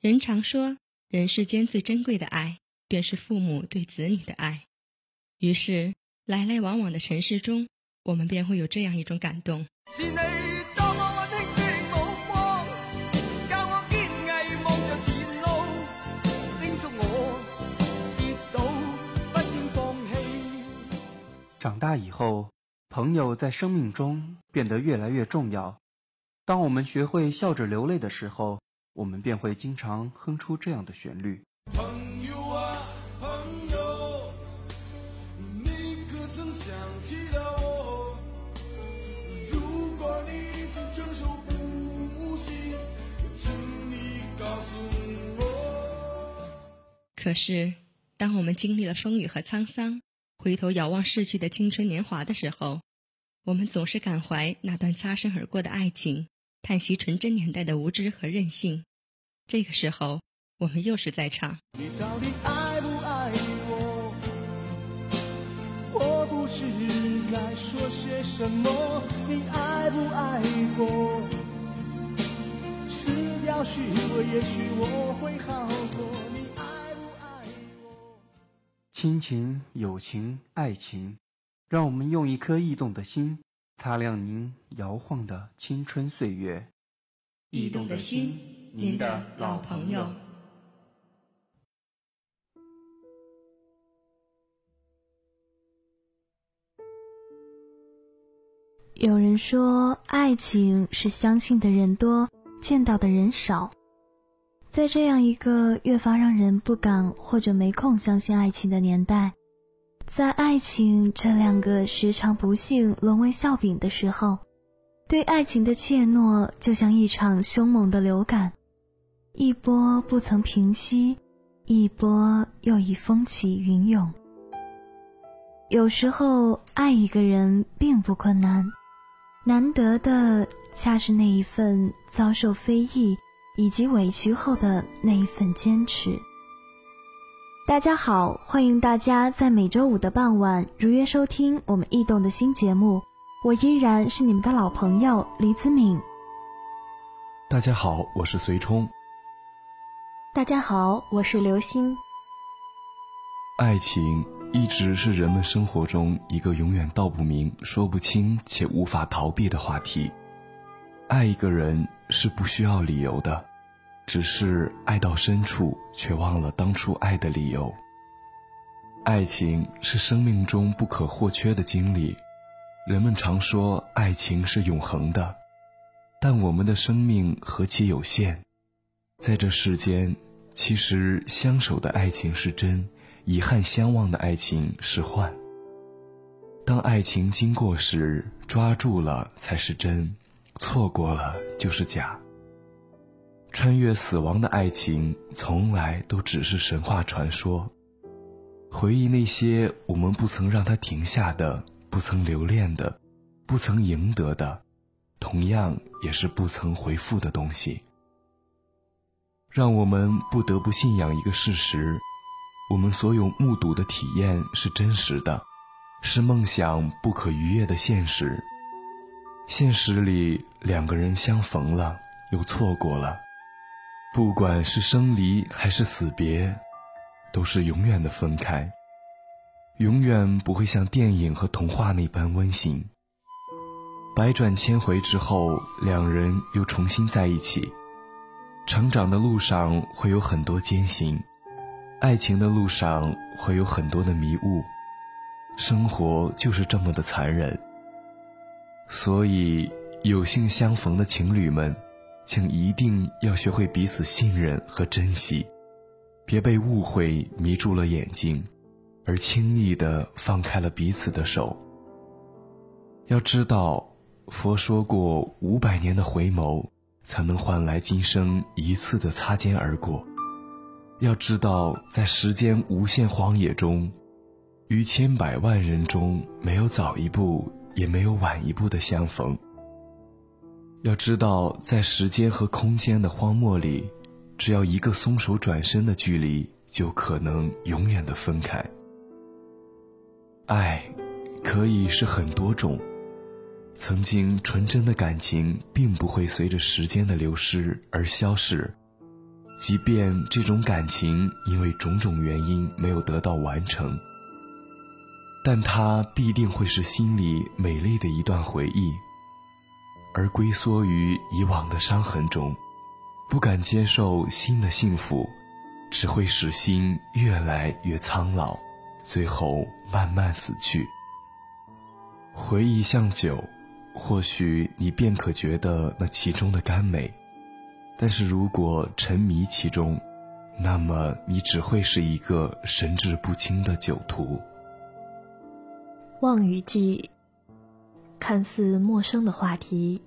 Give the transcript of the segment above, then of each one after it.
人常说，人世间最珍贵的爱，便是父母对子女的爱。于是，来来往往的尘世中，我们便会有这样一种感动。长大以后，朋友在生命中变得越来越重要。当我们学会笑着流泪的时候，我们便会经常哼出这样的旋律。朋友啊，朋友，你可曾想起了我？如果你已经承受不起，请你告诉我。可是，当我们经历了风雨和沧桑，回头遥望逝去的青春年华的时候，我们总是感怀那段擦身而过的爱情，叹息纯真年代的无知和任性。这个时候，我们又是在唱。你到底爱不爱我？我不知该说些什么。你爱不爱我？撕掉虚伪，也许我会好过。你爱不爱我亲情、友情、爱情，让我们用一颗驿动的心，擦亮您摇晃的青春岁月。驿动的心，您的老朋友。有人说，爱情是相信的人多，见到的人少。在这样一个越发让人不敢或者没空相信爱情的年代，在爱情这两个时常不幸沦为笑柄的时候，对爱情的怯懦就像一场凶猛的流感，一波不曾平息，一波又已风起云涌。有时候爱一个人并不困难，难得的恰是那一份遭受非议。以及委屈后的那一份坚持。大家好，欢迎大家在每周五的傍晚如约收听我们异动的新节目。我依然是你们的老朋友李子敏。大家好，我是随冲。大家好，我是刘星。爱情一直是人们生活中一个永远道不明、说不清且无法逃避的话题。爱一个人是不需要理由的。只是爱到深处，却忘了当初爱的理由。爱情是生命中不可或缺的经历，人们常说爱情是永恒的，但我们的生命何其有限，在这世间，其实相守的爱情是真，遗憾相忘的爱情是幻。当爱情经过时，抓住了才是真，错过了就是假。穿越死亡的爱情，从来都只是神话传说。回忆那些我们不曾让它停下的、不曾留恋的、不曾赢得的，同样也是不曾回复的东西。让我们不得不信仰一个事实：我们所有目睹的体验是真实的，是梦想不可逾越的现实。现实里，两个人相逢了，又错过了。不管是生离还是死别，都是永远的分开，永远不会像电影和童话那般温馨。百转千回之后，两人又重新在一起。成长的路上会有很多艰辛，爱情的路上会有很多的迷雾，生活就是这么的残忍。所以，有幸相逢的情侣们。请一定要学会彼此信任和珍惜，别被误会迷住了眼睛，而轻易的放开了彼此的手。要知道，佛说过，五百年的回眸才能换来今生一次的擦肩而过。要知道，在时间无限荒野中，于千百万人中，没有早一步，也没有晚一步的相逢。要知道，在时间和空间的荒漠里，只要一个松手转身的距离，就可能永远的分开。爱，可以是很多种。曾经纯真的感情，并不会随着时间的流失而消逝。即便这种感情因为种种原因没有得到完成，但它必定会是心里美丽的一段回忆。而龟缩于以往的伤痕中，不敢接受新的幸福，只会使心越来越苍老，最后慢慢死去。回忆像酒，或许你便可觉得那其中的甘美，但是如果沉迷其中，那么你只会是一个神志不清的酒徒。望雨季。看似陌生的话题，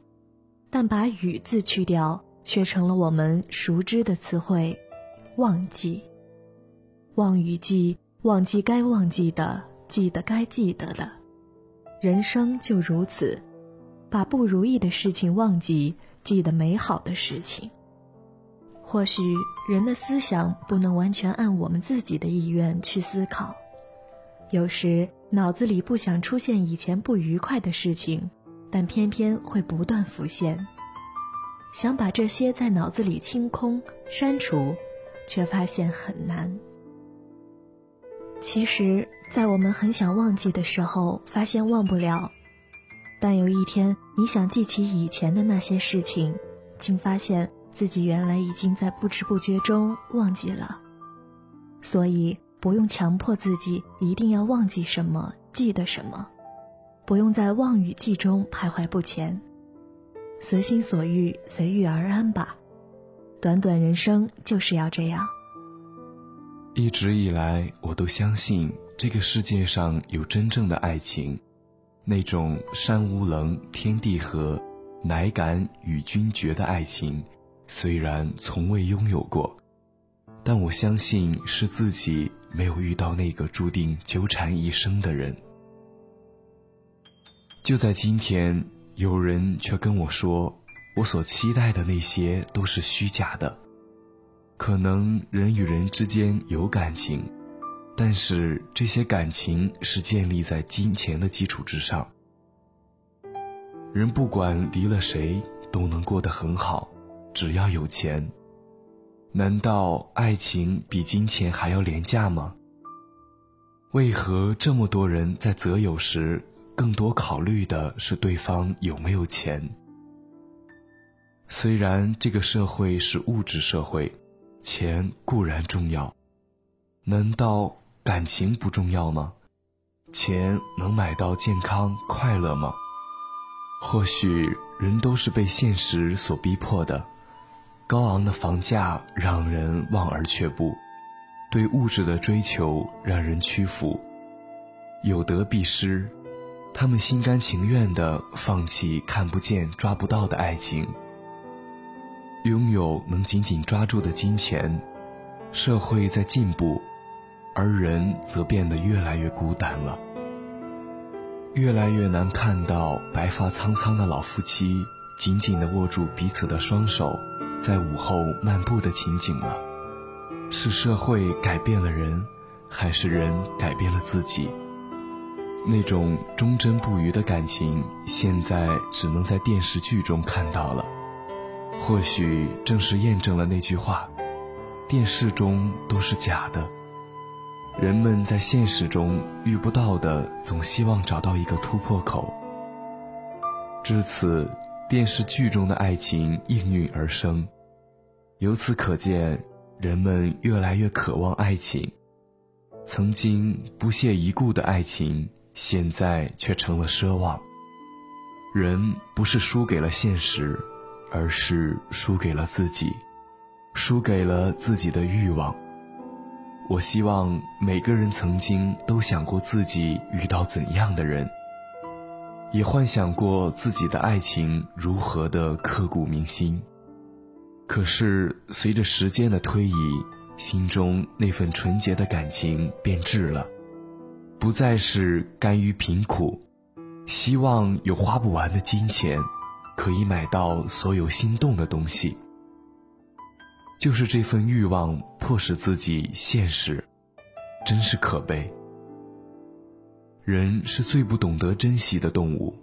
但把“雨”字去掉，却成了我们熟知的词汇——忘记。忘雨季，忘记该忘记的，记得该记得的。人生就如此，把不如意的事情忘记，记得美好的事情。或许人的思想不能完全按我们自己的意愿去思考，有时。脑子里不想出现以前不愉快的事情，但偏偏会不断浮现。想把这些在脑子里清空、删除，却发现很难。其实，在我们很想忘记的时候，发现忘不了；但有一天，你想记起以前的那些事情，竟发现自己原来已经在不知不觉中忘记了。所以。不用强迫自己一定要忘记什么，记得什么，不用在望与记中徘徊不前，随心所欲，随遇而安吧。短短人生就是要这样。一直以来，我都相信这个世界上有真正的爱情，那种山无棱，天地合，乃敢与君绝的爱情，虽然从未拥有过，但我相信是自己。没有遇到那个注定纠缠一生的人。就在今天，有人却跟我说，我所期待的那些都是虚假的。可能人与人之间有感情，但是这些感情是建立在金钱的基础之上。人不管离了谁，都能过得很好，只要有钱。难道爱情比金钱还要廉价吗？为何这么多人在择友时，更多考虑的是对方有没有钱？虽然这个社会是物质社会，钱固然重要，难道感情不重要吗？钱能买到健康快乐吗？或许人都是被现实所逼迫的。高昂的房价让人望而却步，对物质的追求让人屈服。有得必失，他们心甘情愿地放弃看不见、抓不到的爱情，拥有能紧紧抓住的金钱。社会在进步，而人则变得越来越孤单了。越来越难看到白发苍苍的老夫妻紧紧地握住彼此的双手。在午后漫步的情景了，是社会改变了人，还是人改变了自己？那种忠贞不渝的感情，现在只能在电视剧中看到了。或许正是验证了那句话：电视中都是假的。人们在现实中遇不到的，总希望找到一个突破口。至此。电视剧中的爱情应运而生，由此可见，人们越来越渴望爱情。曾经不屑一顾的爱情，现在却成了奢望。人不是输给了现实，而是输给了自己，输给了自己的欲望。我希望每个人曾经都想过自己遇到怎样的人。也幻想过自己的爱情如何的刻骨铭心，可是随着时间的推移，心中那份纯洁的感情变质了，不再是甘于贫苦，希望有花不完的金钱，可以买到所有心动的东西。就是这份欲望迫使自己现实，真是可悲。人是最不懂得珍惜的动物，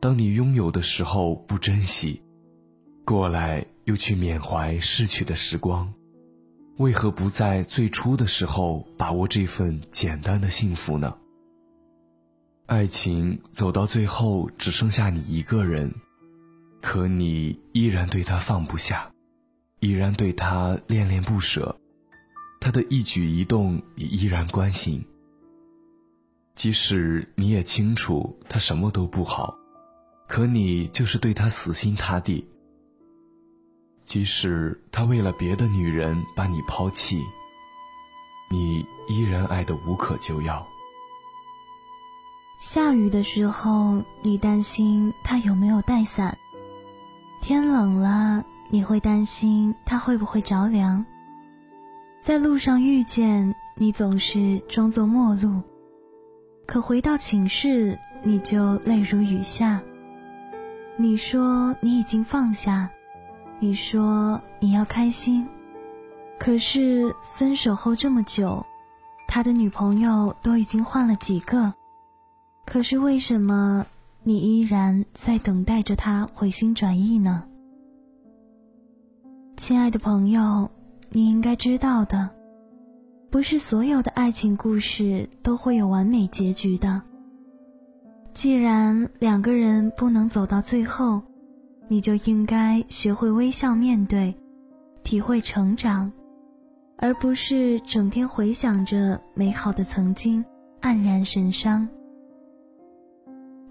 当你拥有的时候不珍惜，过来又去缅怀逝去的时光，为何不在最初的时候把握这份简单的幸福呢？爱情走到最后只剩下你一个人，可你依然对他放不下，依然对他恋恋不舍，他的一举一动你依然关心。即使你也清楚他什么都不好，可你就是对他死心塌地。即使他为了别的女人把你抛弃，你依然爱得无可救药。下雨的时候，你担心他有没有带伞；天冷了，你会担心他会不会着凉。在路上遇见你，总是装作陌路。可回到寝室，你就泪如雨下。你说你已经放下，你说你要开心，可是分手后这么久，他的女朋友都已经换了几个，可是为什么你依然在等待着他回心转意呢？亲爱的朋友，你应该知道的。不是所有的爱情故事都会有完美结局的。既然两个人不能走到最后，你就应该学会微笑面对，体会成长，而不是整天回想着美好的曾经，黯然神伤。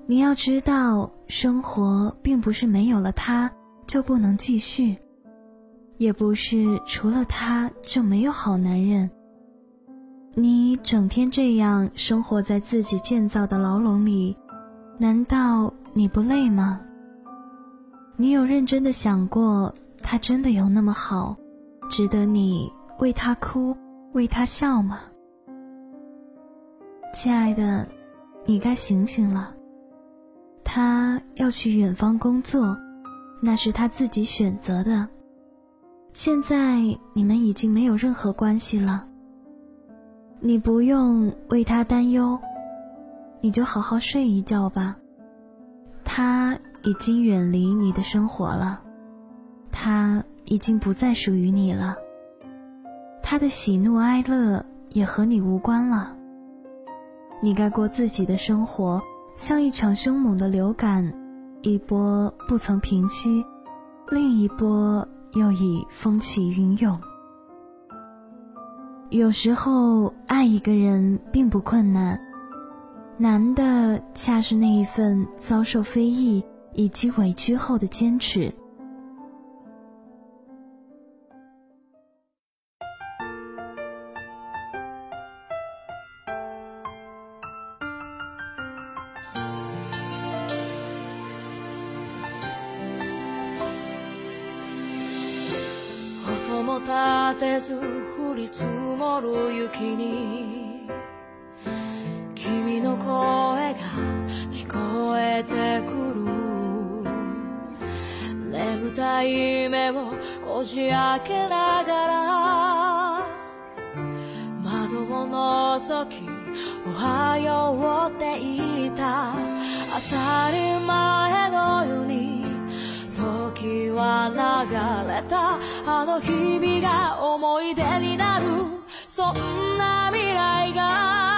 你要知道，生活并不是没有了他就不能继续，也不是除了他就没有好男人。你整天这样生活在自己建造的牢笼里，难道你不累吗？你有认真的想过，他真的有那么好，值得你为他哭，为他笑吗？亲爱的，你该醒醒了。他要去远方工作，那是他自己选择的。现在你们已经没有任何关系了。你不用为他担忧，你就好好睡一觉吧。他已经远离你的生活了，他已经不再属于你了。他的喜怒哀乐也和你无关了。你该过自己的生活，像一场凶猛的流感，一波不曾平息，另一波又已风起云涌。有时候爱一个人并不困难，难的恰是那一份遭受非议以及委屈后的坚持。ず降り積もる雪に。君の声が聞こえてくる。眠たい目をこじ開けながら窓を覗きおはようって言った。当たり前のように。時は流れた。あの日々が思い出になる。そんな未来が。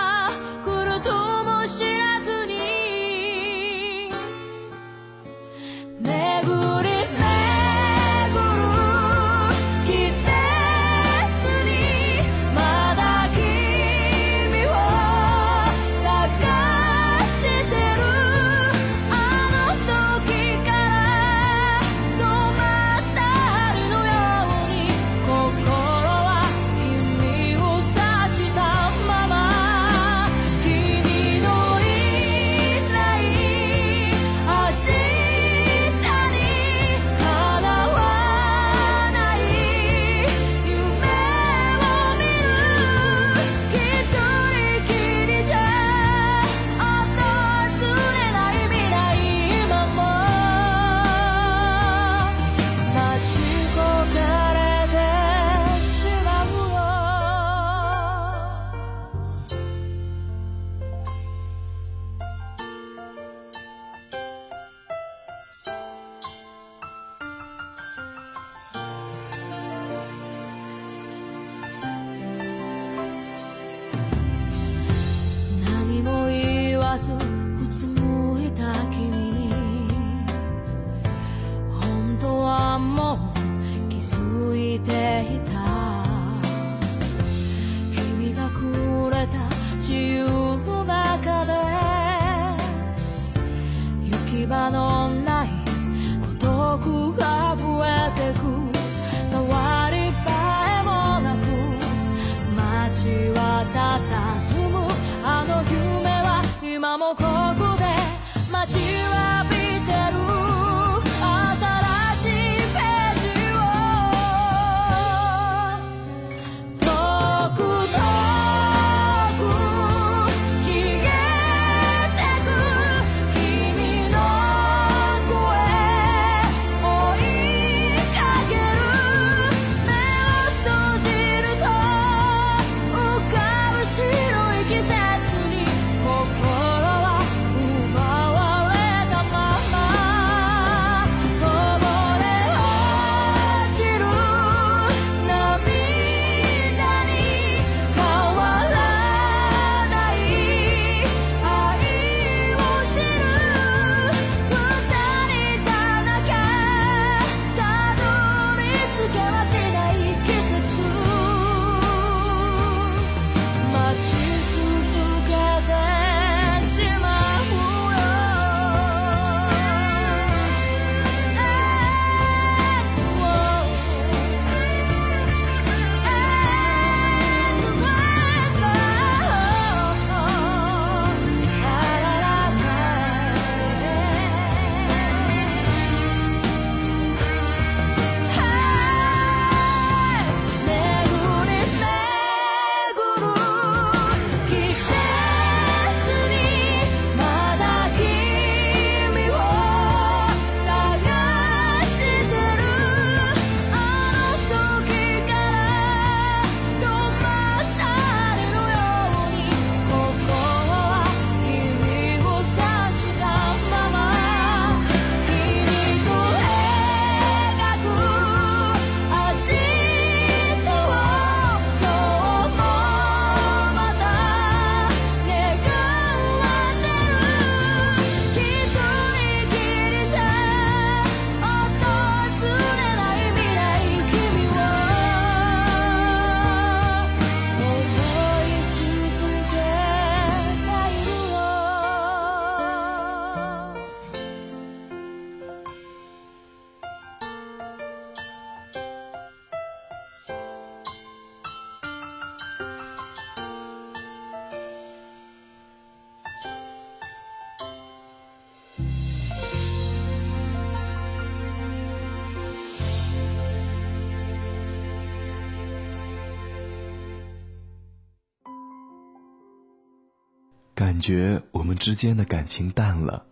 感觉我们之间的感情淡了，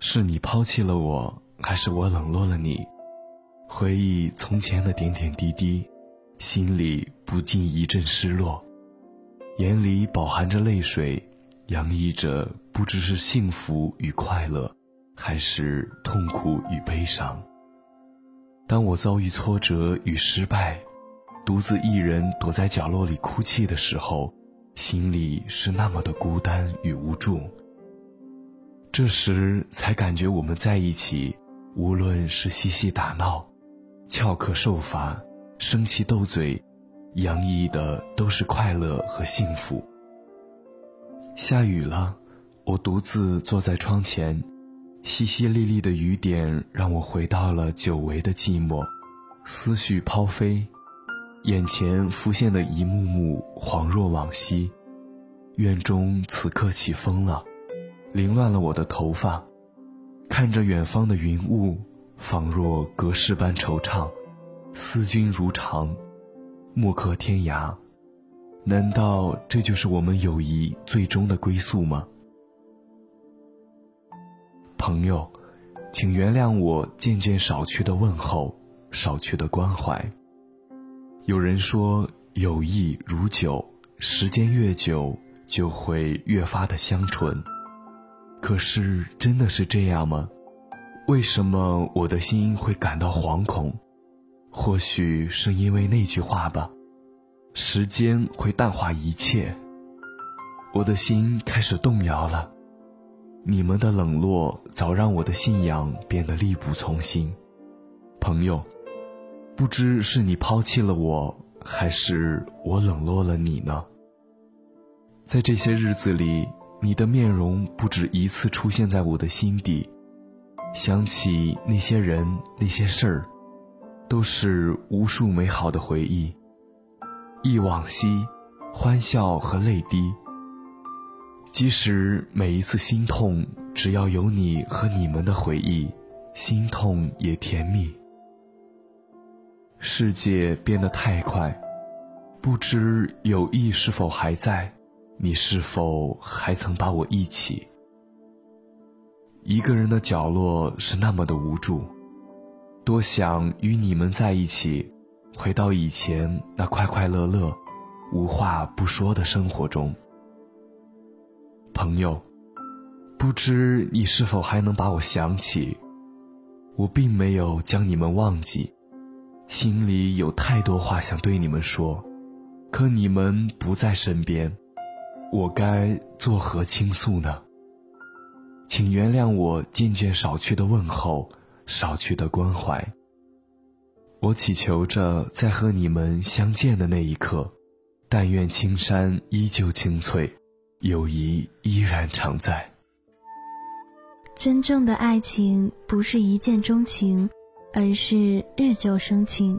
是你抛弃了我，还是我冷落了你？回忆从前的点点滴滴，心里不禁一阵失落，眼里饱含着泪水，洋溢着不知是幸福与快乐，还是痛苦与悲伤。当我遭遇挫折与失败，独自一人躲在角落里哭泣的时候。心里是那么的孤单与无助，这时才感觉我们在一起，无论是嬉戏打闹、翘课受罚、生气斗嘴，洋溢的都是快乐和幸福。下雨了，我独自坐在窗前，淅淅沥沥的雨点让我回到了久违的寂寞，思绪抛飞。眼前浮现的一幕幕，恍若往昔。院中此刻起风了，凌乱了我的头发。看着远方的云雾，仿若隔世般惆怅。思君如常，莫客天涯。难道这就是我们友谊最终的归宿吗？朋友，请原谅我渐渐少去的问候，少去的关怀。有人说，友谊如酒，时间越久，就会越发的香醇。可是，真的是这样吗？为什么我的心会感到惶恐？或许是因为那句话吧：时间会淡化一切。我的心开始动摇了。你们的冷落，早让我的信仰变得力不从心。朋友。不知是你抛弃了我，还是我冷落了你呢？在这些日子里，你的面容不止一次出现在我的心底，想起那些人那些事儿，都是无数美好的回忆。忆往昔，欢笑和泪滴。即使每一次心痛，只要有你和你们的回忆，心痛也甜蜜。世界变得太快，不知友谊是否还在？你是否还曾把我忆起？一个人的角落是那么的无助，多想与你们在一起，回到以前那快快乐乐、无话不说的生活中。朋友，不知你是否还能把我想起？我并没有将你们忘记，心里有太多话想对你们说，可你们不在身边，我该作何倾诉呢？请原谅我渐渐少去的问候，少去的关怀。我祈求着，在和你们相见的那一刻，但愿青山依旧青翠。友谊依然常在。真正的爱情不是一见钟情，而是日久生情。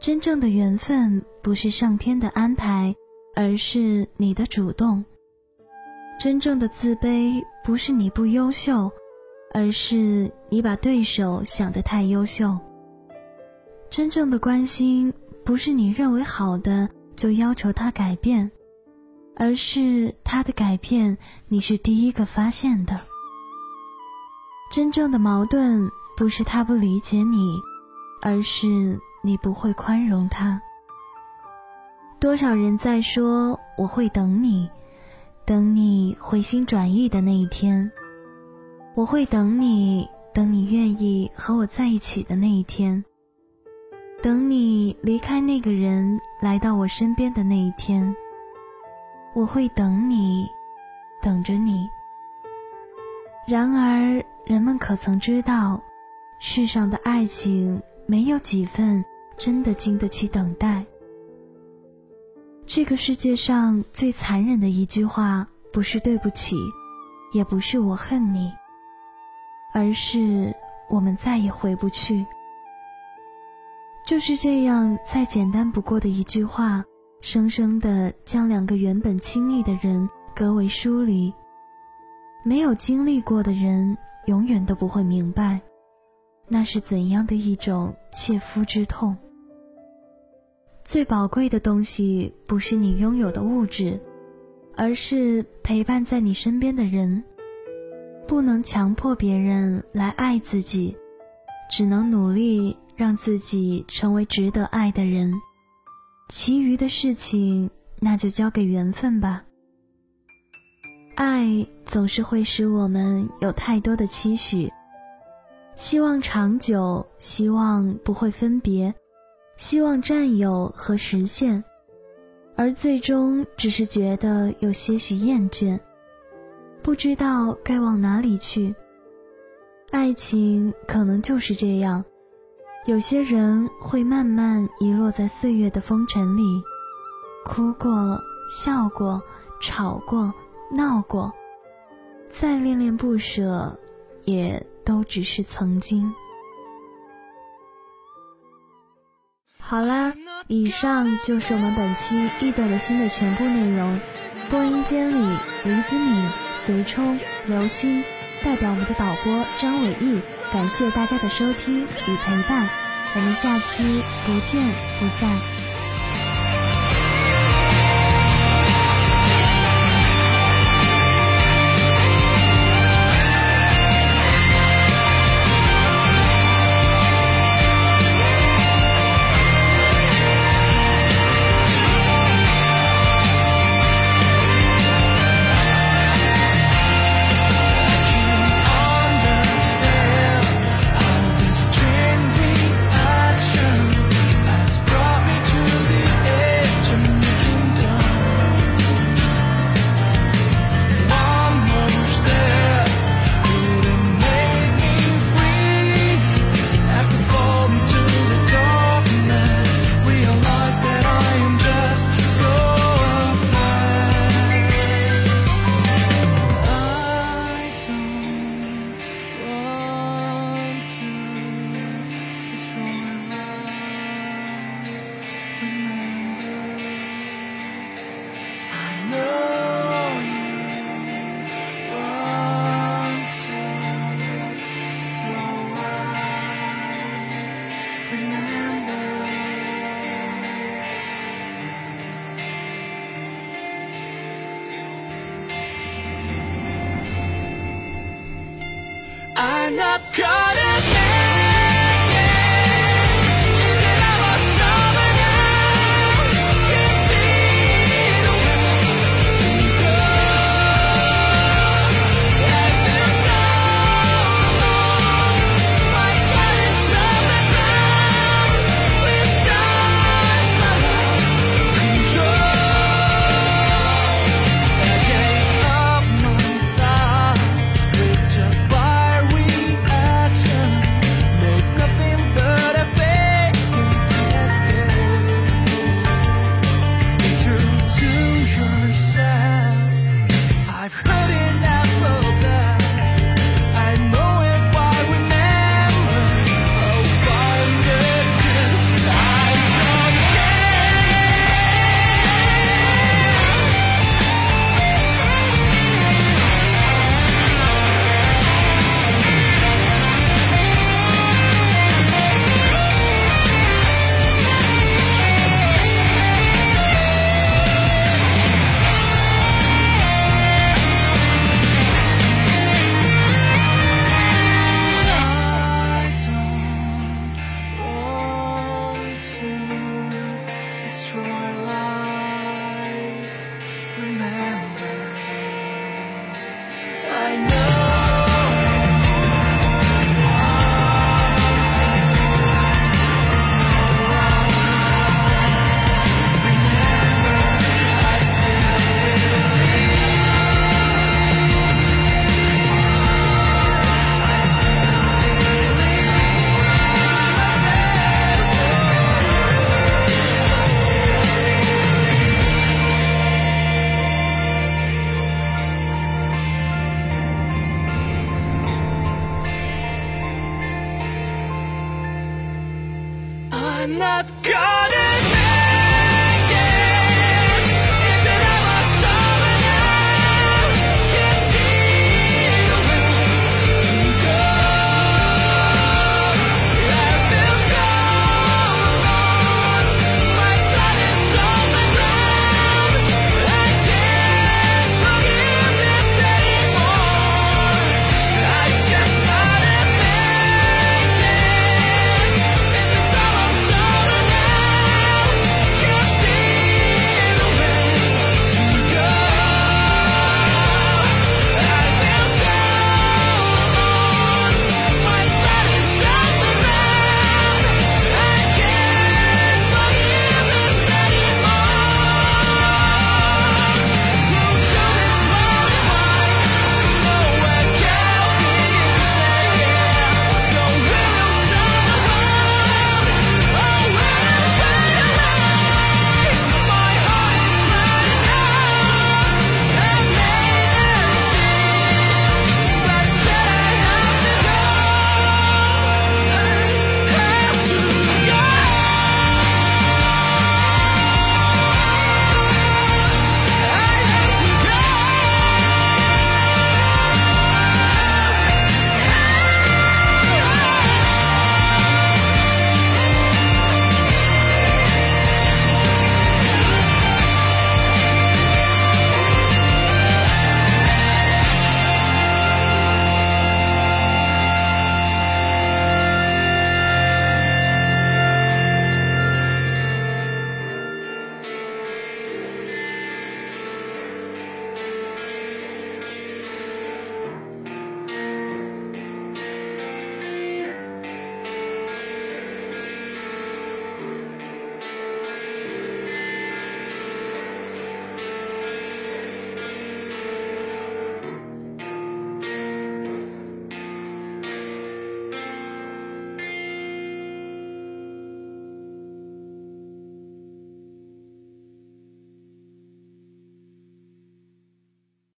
真正的缘分不是上天的安排，而是你的主动。真正的自卑不是你不优秀，而是你把对手想得太优秀。真正的关心不是你认为好的就要求他改变。而是他的改变，你是第一个发现的。真正的矛盾不是他不理解你，而是你不会宽容他。多少人在说我会等你，等你回心转意的那一天；我会等你，等你愿意和我在一起的那一天；等你离开那个人来到我身边的那一天。我会等你，等着你。然而，人们可曾知道，世上的爱情没有几份真的经得起等待。这个世界上最残忍的一句话，不是对不起，也不是我恨你，而是我们再也回不去。就是这样，再简单不过的一句话。生生的将两个原本亲密的人隔为疏离。没有经历过的人，永远都不会明白，那是怎样的一种切肤之痛。最宝贵的东西，不是你拥有的物质，而是陪伴在你身边的人。不能强迫别人来爱自己，只能努力让自己成为值得爱的人。其余的事情，那就交给缘分吧。爱总是会使我们有太多的期许，希望长久，希望不会分别，希望占有和实现，而最终只是觉得有些许厌倦，不知道该往哪里去。爱情可能就是这样。有些人会慢慢遗落在岁月的风尘里，哭过、笑过、吵过、闹过，再恋恋不舍，也都只是曾经。好啦，以上就是我们本期《易懂的心》的全部内容。播音间里，林子敏、随冲、刘星代表我们的导播张伟毅。感谢大家的收听与陪伴，我们下期不见不散。Cut.